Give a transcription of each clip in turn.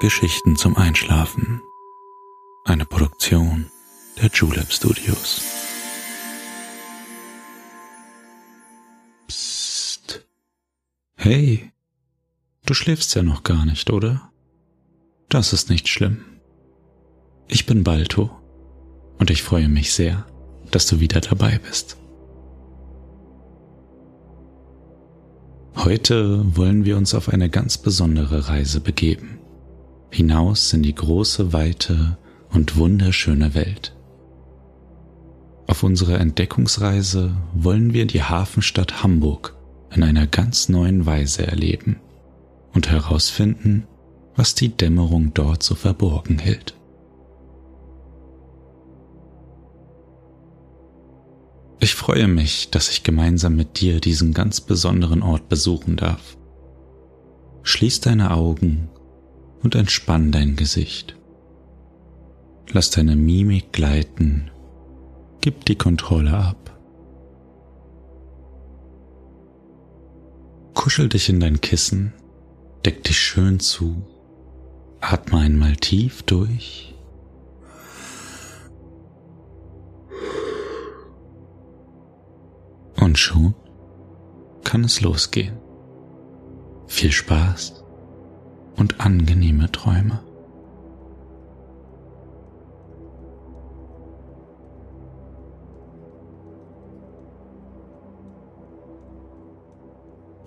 Geschichten zum Einschlafen. Eine Produktion der Julep Studios. Psst. Hey, du schläfst ja noch gar nicht, oder? Das ist nicht schlimm. Ich bin Balto und ich freue mich sehr, dass du wieder dabei bist. Heute wollen wir uns auf eine ganz besondere Reise begeben hinaus in die große, weite und wunderschöne Welt. Auf unserer Entdeckungsreise wollen wir die Hafenstadt Hamburg in einer ganz neuen Weise erleben und herausfinden, was die Dämmerung dort so verborgen hält. Ich freue mich, dass ich gemeinsam mit dir diesen ganz besonderen Ort besuchen darf. Schließ deine Augen und entspann dein Gesicht. Lass deine Mimik gleiten, gib die Kontrolle ab. Kuschel dich in dein Kissen, deck dich schön zu, atme einmal tief durch. Und schon kann es losgehen. Viel Spaß und angenehme Träume.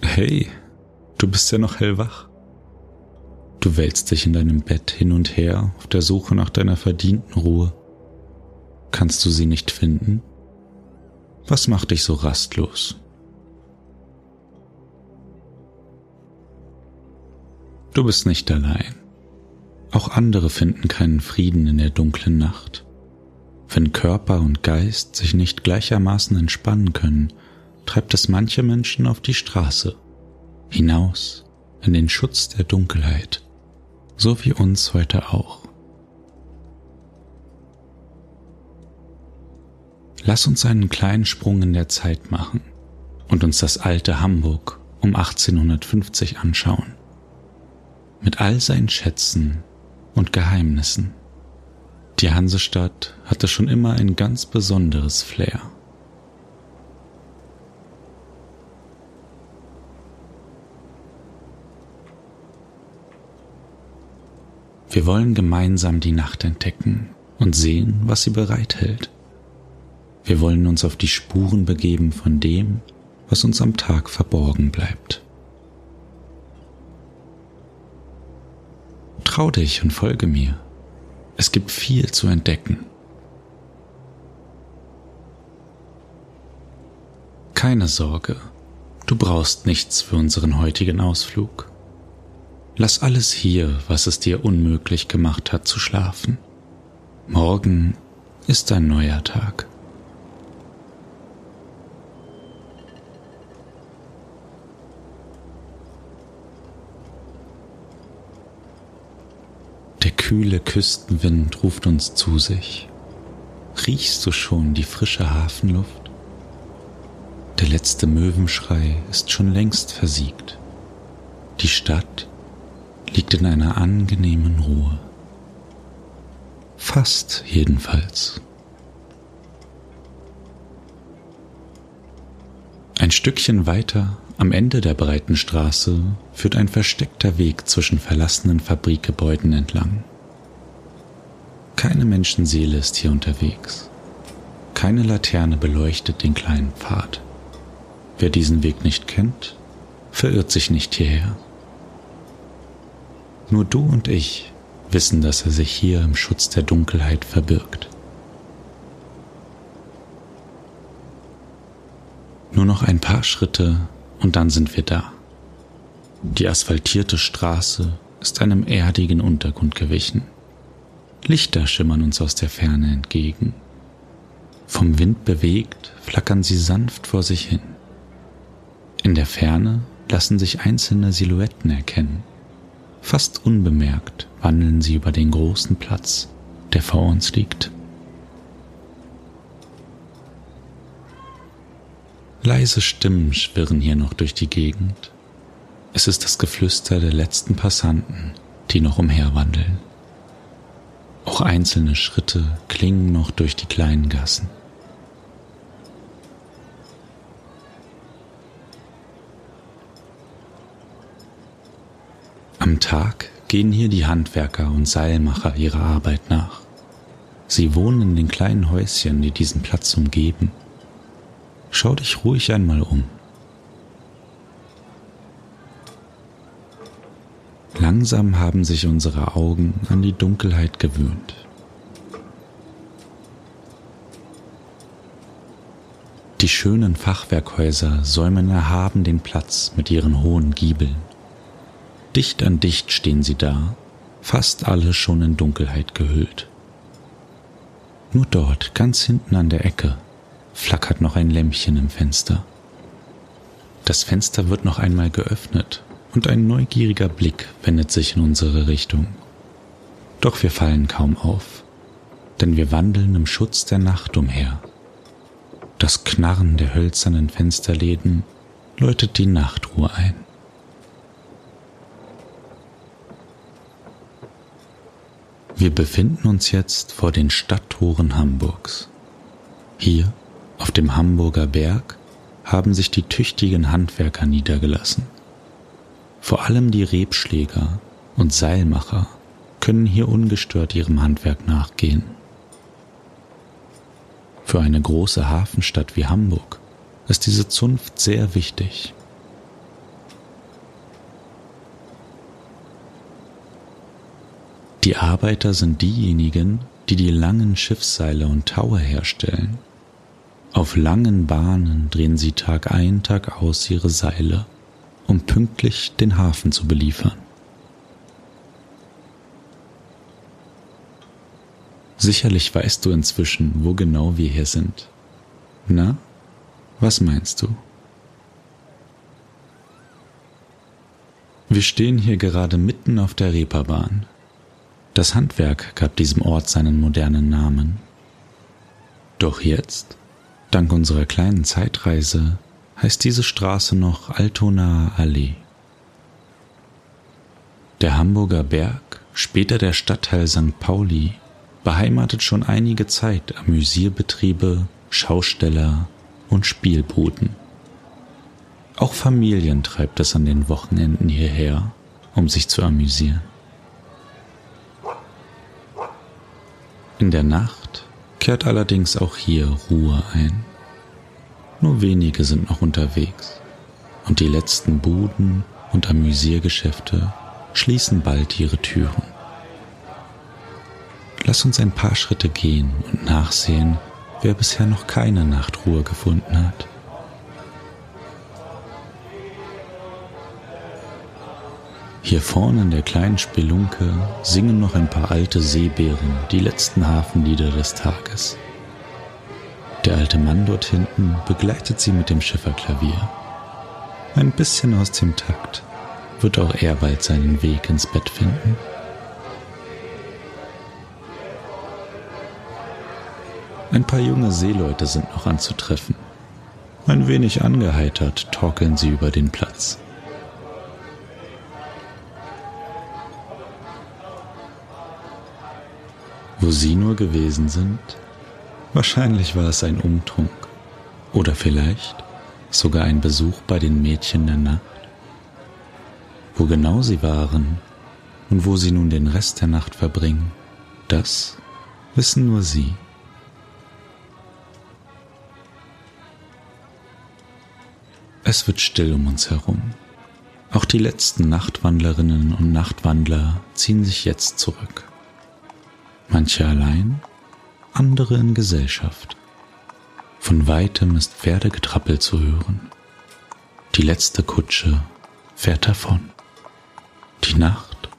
Hey, du bist ja noch hellwach. Du wälzt dich in deinem Bett hin und her auf der Suche nach deiner verdienten Ruhe. Kannst du sie nicht finden? Was macht dich so rastlos? Du bist nicht allein. Auch andere finden keinen Frieden in der dunklen Nacht. Wenn Körper und Geist sich nicht gleichermaßen entspannen können, treibt es manche Menschen auf die Straße, hinaus in den Schutz der Dunkelheit, so wie uns heute auch. Lass uns einen kleinen Sprung in der Zeit machen und uns das alte Hamburg um 1850 anschauen mit all seinen Schätzen und Geheimnissen. Die Hansestadt hatte schon immer ein ganz besonderes Flair. Wir wollen gemeinsam die Nacht entdecken und sehen, was sie bereithält. Wir wollen uns auf die Spuren begeben von dem, was uns am Tag verborgen bleibt. Trau dich und folge mir. Es gibt viel zu entdecken. Keine Sorge, du brauchst nichts für unseren heutigen Ausflug. Lass alles hier, was es dir unmöglich gemacht hat zu schlafen. Morgen ist ein neuer Tag. Kühle Küstenwind ruft uns zu sich. Riechst du schon die frische Hafenluft? Der letzte Möwenschrei ist schon längst versiegt. Die Stadt liegt in einer angenehmen Ruhe. Fast jedenfalls. Ein Stückchen weiter am Ende der breiten Straße führt ein versteckter Weg zwischen verlassenen Fabrikgebäuden entlang. Keine Menschenseele ist hier unterwegs. Keine Laterne beleuchtet den kleinen Pfad. Wer diesen Weg nicht kennt, verirrt sich nicht hierher. Nur du und ich wissen, dass er sich hier im Schutz der Dunkelheit verbirgt. Nur noch ein paar Schritte und dann sind wir da. Die asphaltierte Straße ist einem erdigen Untergrund gewichen. Lichter schimmern uns aus der Ferne entgegen. Vom Wind bewegt, flackern sie sanft vor sich hin. In der Ferne lassen sich einzelne Silhouetten erkennen. Fast unbemerkt wandeln sie über den großen Platz, der vor uns liegt. Leise Stimmen schwirren hier noch durch die Gegend. Es ist das Geflüster der letzten Passanten, die noch umherwandeln. Auch einzelne Schritte klingen noch durch die kleinen Gassen. Am Tag gehen hier die Handwerker und Seilmacher ihrer Arbeit nach. Sie wohnen in den kleinen Häuschen, die diesen Platz umgeben. Schau dich ruhig einmal um. Langsam haben sich unsere Augen an die Dunkelheit gewöhnt. Die schönen Fachwerkhäuser säumen erhaben den Platz mit ihren hohen Giebeln. Dicht an dicht stehen sie da, fast alle schon in Dunkelheit gehüllt. Nur dort, ganz hinten an der Ecke, flackert noch ein Lämpchen im Fenster. Das Fenster wird noch einmal geöffnet und ein neugieriger Blick wendet sich in unsere Richtung. Doch wir fallen kaum auf, denn wir wandeln im Schutz der Nacht umher. Das Knarren der hölzernen Fensterläden läutet die Nachtruhe ein. Wir befinden uns jetzt vor den Stadttoren Hamburgs. Hier, auf dem Hamburger Berg, haben sich die tüchtigen Handwerker niedergelassen. Vor allem die Rebschläger und Seilmacher können hier ungestört ihrem Handwerk nachgehen. Für eine große Hafenstadt wie Hamburg ist diese Zunft sehr wichtig. Die Arbeiter sind diejenigen, die die langen Schiffsseile und Taue herstellen. Auf langen Bahnen drehen sie Tag ein, Tag aus ihre Seile, um pünktlich den Hafen zu beliefern. Sicherlich weißt du inzwischen, wo genau wir hier sind. Na, was meinst du? Wir stehen hier gerade mitten auf der Reeperbahn, das Handwerk gab diesem Ort seinen modernen Namen. Doch jetzt, dank unserer kleinen Zeitreise, heißt diese Straße noch Altonaer Allee. Der Hamburger Berg, später der Stadtteil St. Pauli, beheimatet schon einige Zeit Amüsierbetriebe, Schausteller und Spielbuden. Auch Familien treibt es an den Wochenenden hierher, um sich zu amüsieren. In der Nacht kehrt allerdings auch hier Ruhe ein. Nur wenige sind noch unterwegs und die letzten Buden und Amüsiergeschäfte schließen bald ihre Türen. Lass uns ein paar Schritte gehen und nachsehen, wer bisher noch keine Nachtruhe gefunden hat. Hier vorne in der kleinen Spelunke singen noch ein paar alte Seebären die letzten Hafenlieder des Tages. Der alte Mann dort hinten begleitet sie mit dem Schifferklavier. Ein bisschen aus dem Takt wird auch er bald seinen Weg ins Bett finden. Ein paar junge Seeleute sind noch anzutreffen. Ein wenig angeheitert torkeln sie über den Platz. Wo Sie nur gewesen sind? Wahrscheinlich war es ein Umtrunk. Oder vielleicht sogar ein Besuch bei den Mädchen der Nacht. Wo genau Sie waren und wo Sie nun den Rest der Nacht verbringen, das wissen nur Sie. Es wird still um uns herum. Auch die letzten Nachtwandlerinnen und Nachtwandler ziehen sich jetzt zurück manche allein, andere in Gesellschaft. Von weitem ist Pferdegetrappel zu hören. Die letzte Kutsche fährt davon. Die Nacht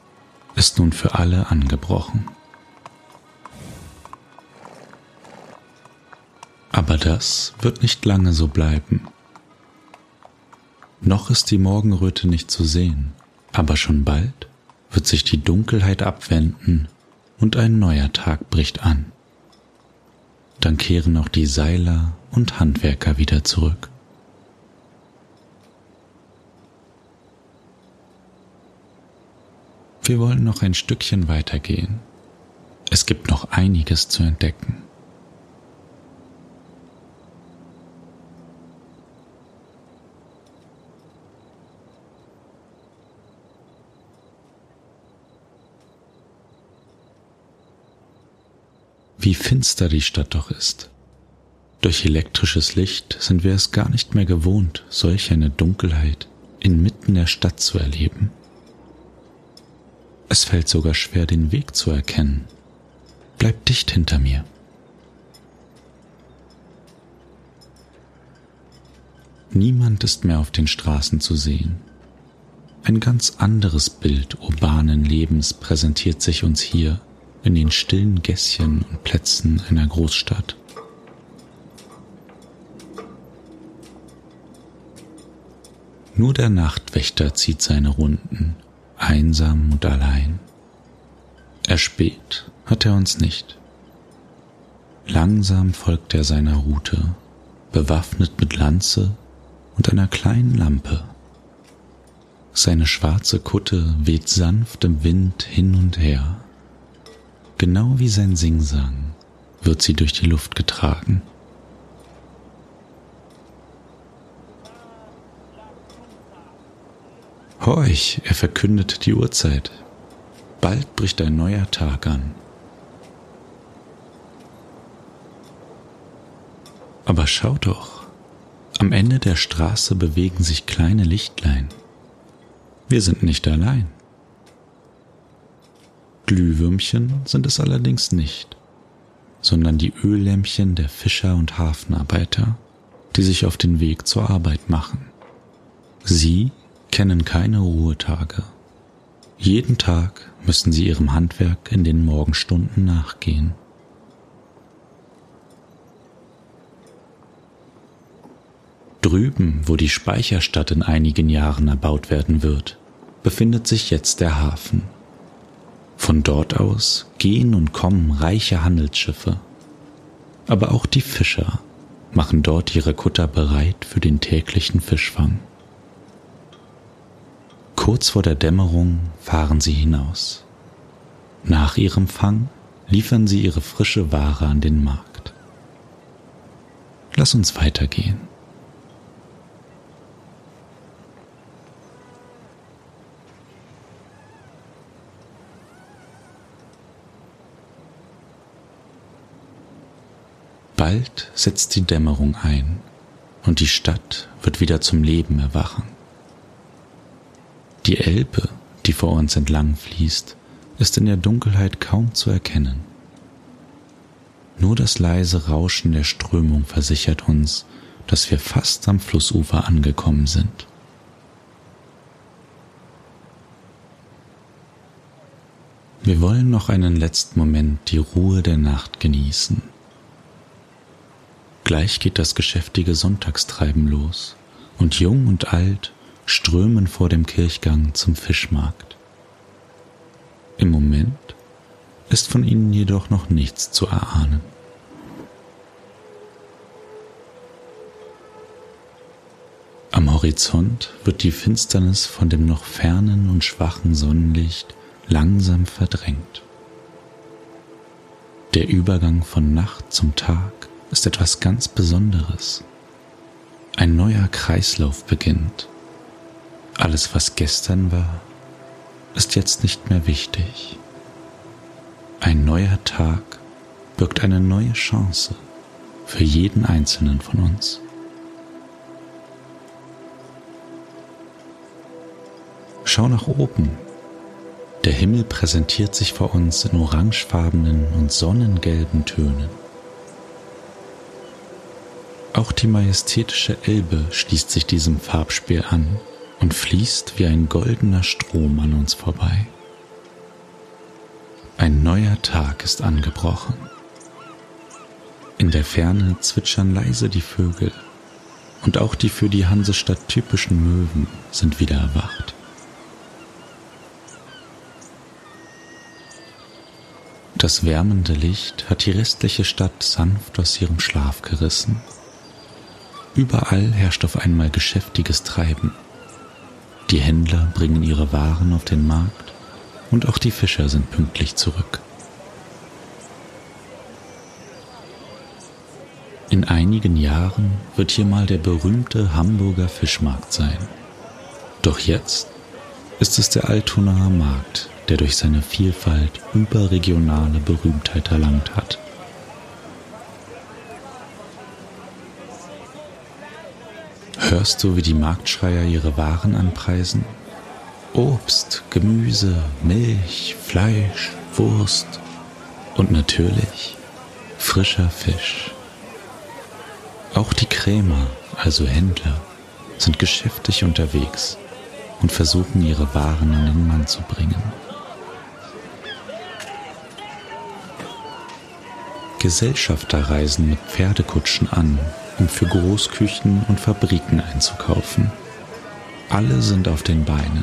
ist nun für alle angebrochen. Aber das wird nicht lange so bleiben. Noch ist die Morgenröte nicht zu sehen, aber schon bald wird sich die Dunkelheit abwenden und ein neuer Tag bricht an. Dann kehren auch die Seiler und Handwerker wieder zurück. Wir wollen noch ein Stückchen weitergehen. Es gibt noch einiges zu entdecken. Wie finster die Stadt doch ist. Durch elektrisches Licht sind wir es gar nicht mehr gewohnt, solch eine Dunkelheit inmitten der Stadt zu erleben. Es fällt sogar schwer, den Weg zu erkennen. Bleib dicht hinter mir. Niemand ist mehr auf den Straßen zu sehen. Ein ganz anderes Bild urbanen Lebens präsentiert sich uns hier in den stillen Gässchen und Plätzen einer Großstadt. Nur der Nachtwächter zieht seine Runden, einsam und allein. Erspäht hat er uns nicht. Langsam folgt er seiner Route, bewaffnet mit Lanze und einer kleinen Lampe. Seine schwarze Kutte weht sanft im Wind hin und her. Genau wie sein Singsang wird sie durch die Luft getragen. Horch, er verkündet die Uhrzeit. Bald bricht ein neuer Tag an. Aber schau doch, am Ende der Straße bewegen sich kleine Lichtlein. Wir sind nicht allein. Glühwürmchen sind es allerdings nicht, sondern die Öllämpchen der Fischer und Hafenarbeiter, die sich auf den Weg zur Arbeit machen. Sie kennen keine Ruhetage. Jeden Tag müssen sie ihrem Handwerk in den Morgenstunden nachgehen. Drüben, wo die Speicherstadt in einigen Jahren erbaut werden wird, befindet sich jetzt der Hafen. Von dort aus gehen und kommen reiche Handelsschiffe. Aber auch die Fischer machen dort ihre Kutter bereit für den täglichen Fischfang. Kurz vor der Dämmerung fahren sie hinaus. Nach ihrem Fang liefern sie ihre frische Ware an den Markt. Lass uns weitergehen. Bald setzt die Dämmerung ein und die Stadt wird wieder zum Leben erwachen. Die Elbe, die vor uns entlang fließt, ist in der Dunkelheit kaum zu erkennen. Nur das leise Rauschen der Strömung versichert uns, dass wir fast am Flussufer angekommen sind. Wir wollen noch einen letzten Moment die Ruhe der Nacht genießen Gleich geht das geschäftige Sonntagstreiben los, und jung und alt strömen vor dem Kirchgang zum Fischmarkt. Im Moment ist von ihnen jedoch noch nichts zu erahnen. Am Horizont wird die Finsternis von dem noch fernen und schwachen Sonnenlicht langsam verdrängt. Der Übergang von Nacht zum Tag ist etwas ganz Besonderes. Ein neuer Kreislauf beginnt. Alles, was gestern war, ist jetzt nicht mehr wichtig. Ein neuer Tag birgt eine neue Chance für jeden einzelnen von uns. Schau nach oben. Der Himmel präsentiert sich vor uns in orangefarbenen und sonnengelben Tönen. Auch die majestätische Elbe schließt sich diesem Farbspiel an und fließt wie ein goldener Strom an uns vorbei. Ein neuer Tag ist angebrochen. In der Ferne zwitschern leise die Vögel und auch die für die Hansestadt typischen Möwen sind wieder erwacht. Das wärmende Licht hat die restliche Stadt sanft aus ihrem Schlaf gerissen Überall herrscht auf einmal geschäftiges Treiben. Die Händler bringen ihre Waren auf den Markt Und auch die Fischer sind pünktlich zurück. In einigen Jahren wird hier mal der berühmte Hamburger Fischmarkt sein. Doch jetzt ist es der Altonaer Markt, der durch seine Vielfalt überregionale Berühmtheit erlangt hat. Hörst du, wie die Marktschreier ihre Waren anpreisen? Obst, Gemüse, Milch, Fleisch, Wurst und natürlich frischer Fisch. Auch die Krämer, also Händler, sind geschäftig unterwegs und versuchen ihre Waren an den Mann zu bringen. Gesellschafter reisen mit Pferdekutschen an, um für Großküchen und Fabriken einzukaufen. Alle sind auf den Beinen.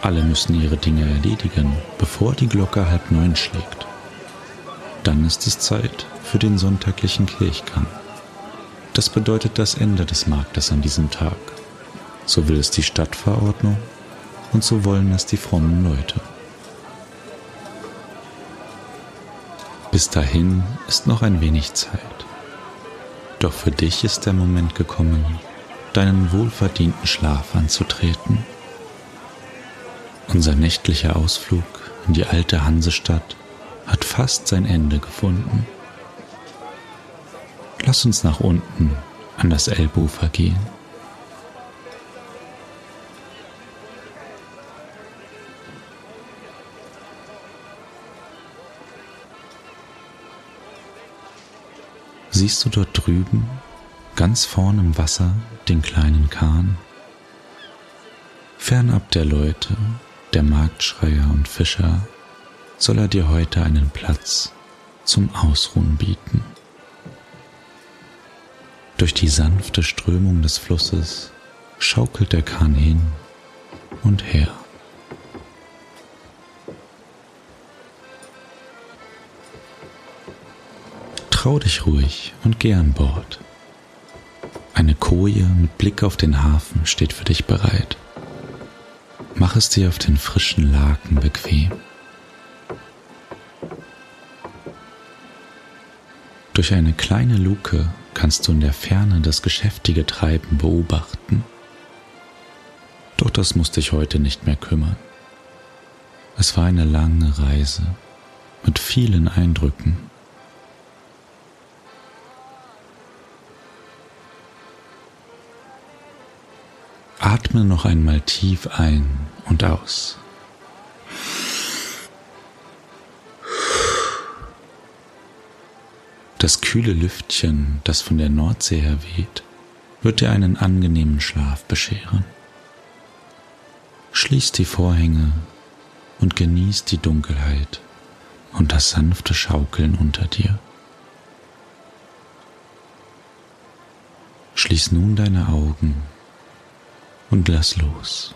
Alle müssen ihre Dinge erledigen, bevor die Glocke halb neun schlägt. Dann ist es Zeit für den sonntaglichen Kirchgang. Das bedeutet das Ende des Marktes an diesem Tag. So will es die Stadtverordnung und so wollen es die frommen Leute. Bis dahin ist noch ein wenig Zeit. Doch für dich ist der Moment gekommen, deinen wohlverdienten Schlaf anzutreten. Unser nächtlicher Ausflug in die alte Hansestadt hat fast sein Ende gefunden. Lass uns nach unten an das Elbufer gehen. Siehst du dort drüben, ganz vorn im Wasser, den kleinen Kahn? Fernab der Leute, der Marktschreier und Fischer, soll er dir heute einen Platz zum Ausruhen bieten. Durch die sanfte Strömung des Flusses schaukelt der Kahn hin und her. Trau dich ruhig und geh an Bord. Eine Koje mit Blick auf den Hafen steht für dich bereit. Mach es dir auf den frischen Laken bequem. Durch eine kleine Luke kannst du in der Ferne das geschäftige Treiben beobachten. Doch das muss dich heute nicht mehr kümmern. Es war eine lange Reise mit vielen Eindrücken. Atme noch einmal tief ein und aus. Das kühle Lüftchen, das von der Nordsee her weht, wird dir einen angenehmen Schlaf bescheren. Schließ die Vorhänge und genieß die Dunkelheit und das sanfte Schaukeln unter dir. Schließ nun deine Augen und lass los.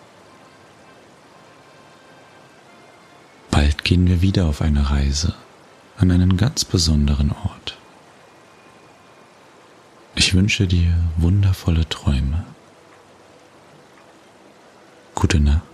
Bald gehen wir wieder auf eine Reise an einen ganz besonderen Ort. Ich wünsche dir wundervolle Träume. Gute Nacht.